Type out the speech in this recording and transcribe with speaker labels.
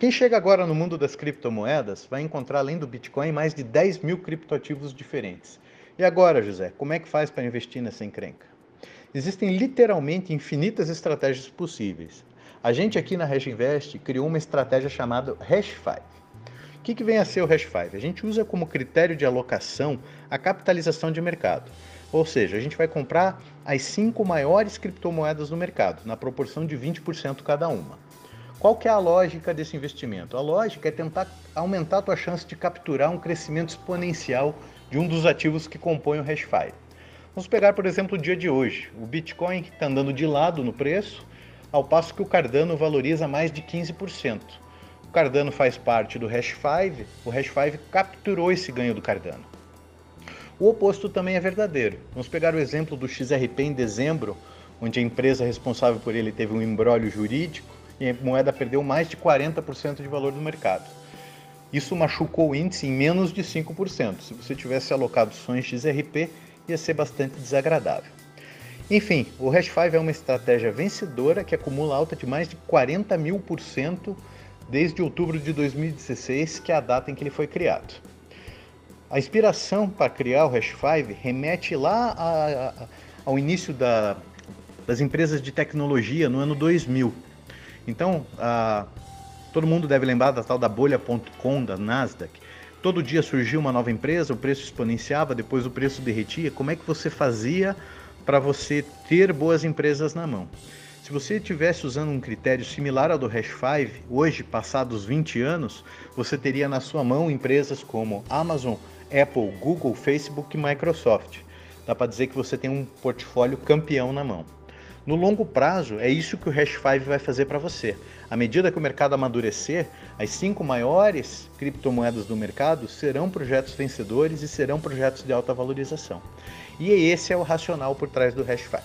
Speaker 1: Quem chega agora no mundo das criptomoedas vai encontrar, além do Bitcoin, mais de 10 mil criptoativos diferentes. E agora, José, como é que faz para investir nessa encrenca? Existem literalmente infinitas estratégias possíveis. A gente aqui na Hash Invest criou uma estratégia chamada Hash 5. O que, que vem a ser o Hash 5? A gente usa como critério de alocação a capitalização de mercado. Ou seja, a gente vai comprar as cinco maiores criptomoedas no mercado, na proporção de 20% cada uma. Qual que é a lógica desse investimento? A lógica é tentar aumentar a tua chance de capturar um crescimento exponencial de um dos ativos que compõem o Hash 5. Vamos pegar, por exemplo, o dia de hoje. O Bitcoin está andando de lado no preço, ao passo que o Cardano valoriza mais de 15%. O Cardano faz parte do Hash 5, o Hash 5 capturou esse ganho do Cardano. O oposto também é verdadeiro. Vamos pegar o exemplo do XRP em dezembro, onde a empresa responsável por ele teve um embrólio jurídico e a moeda perdeu mais de 40% de valor do mercado. Isso machucou o índice em menos de 5%. Se você tivesse alocado ações XRP, ia ser bastante desagradável. Enfim, o Hash 5 é uma estratégia vencedora que acumula alta de mais de 40 mil por cento desde outubro de 2016, que é a data em que ele foi criado. A inspiração para criar o Hash 5 remete lá a, a, ao início da, das empresas de tecnologia no ano 2000. Então, todo mundo deve lembrar da tal da bolha.com da Nasdaq, Todo dia surgia uma nova empresa, o preço exponenciava, depois o preço derretia. Como é que você fazia para você ter boas empresas na mão? Se você estivesse usando um critério similar ao do Hash 5, hoje, passados 20 anos, você teria na sua mão empresas como Amazon, Apple, Google, Facebook e Microsoft. Dá para dizer que você tem um portfólio campeão na mão. No longo prazo, é isso que o Hash 5 vai fazer para você. À medida que o mercado amadurecer, as cinco maiores criptomoedas do mercado serão projetos vencedores e serão projetos de alta valorização. E esse é o racional por trás do Hash 5.